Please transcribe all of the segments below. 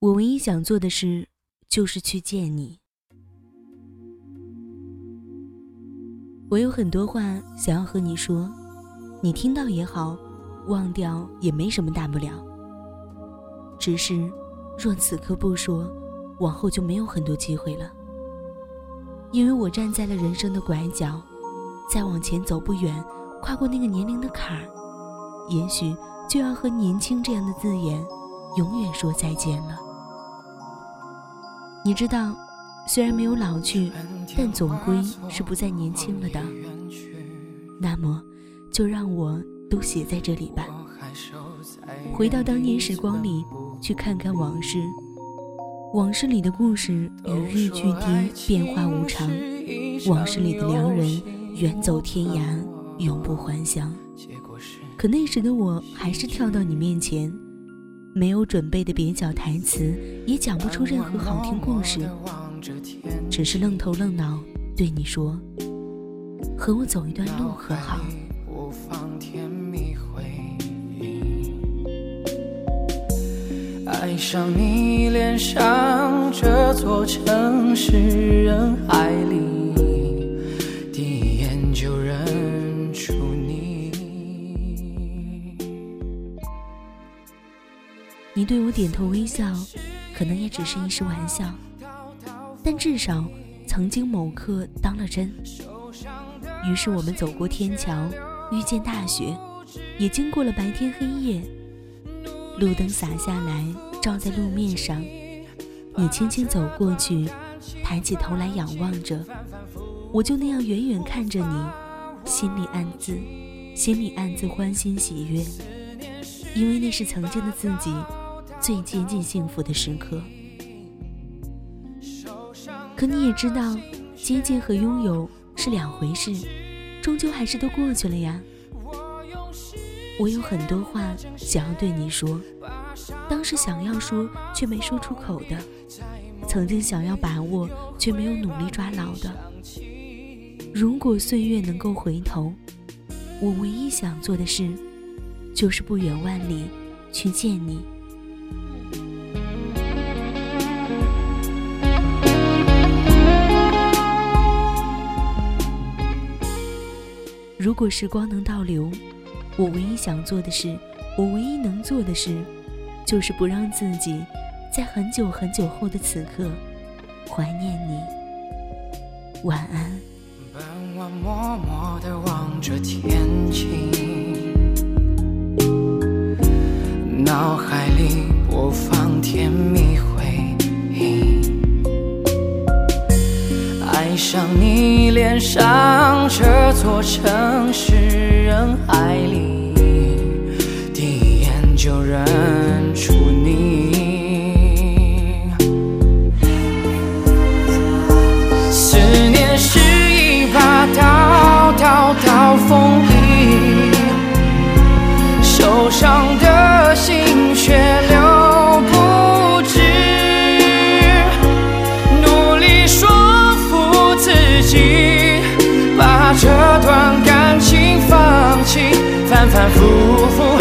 我唯一想做的事，就是去见你。我有很多话想要和你说，你听到也好，忘掉也没什么大不了。只是，若此刻不说，往后就没有很多机会了。因为我站在了人生的拐角，再往前走不远，跨过那个年龄的坎儿，也许就要和“年轻”这样的字眼，永远说再见了。你知道，虽然没有老去，但总归是不再年轻了的。那么，就让我都写在这里吧。回到当年时光里，去看看往事。往事里的故事与日俱增，变化无常；往事里的良人远走天涯，永不还乡。可那时的我，还是跳到你面前。没有准备的蹩脚台词，也讲不出任何好听故事，只是愣头愣脑对你说：“和我走一段路，可好？”爱上你脸上这座城市人海里。你对我点头微笑，可能也只是一时玩笑，但至少曾经某刻当了真。于是我们走过天桥，遇见大雪，也经过了白天黑夜。路灯洒下来，照在路面上。你轻轻走过去，抬起头来仰望着，我就那样远远看着你，心里暗自，心里暗自欢欣喜悦，因为那是曾经的自己。最接近幸福的时刻，可你也知道，接近和拥有是两回事，终究还是都过去了呀。我有很多话想要对你说，当时想要说却没说出口的，曾经想要把握却没有努力抓牢的。如果岁月能够回头，我唯一想做的事，就是不远万里去见你。如果时光能倒流，我唯一想做的事，我唯一能做的事，就是不让自己在很久很久后的此刻怀念你。晚安。傍晚默默地望着天晴，脑海里播放甜蜜回忆。爱上你恋上这座城市人海里，祝福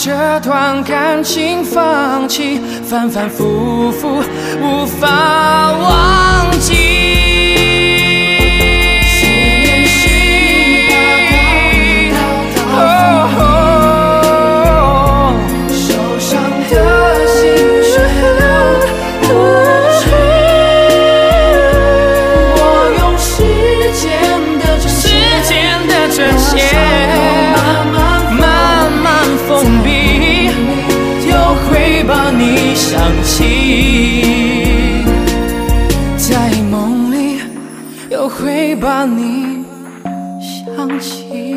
这段感情放弃反反复复放弃。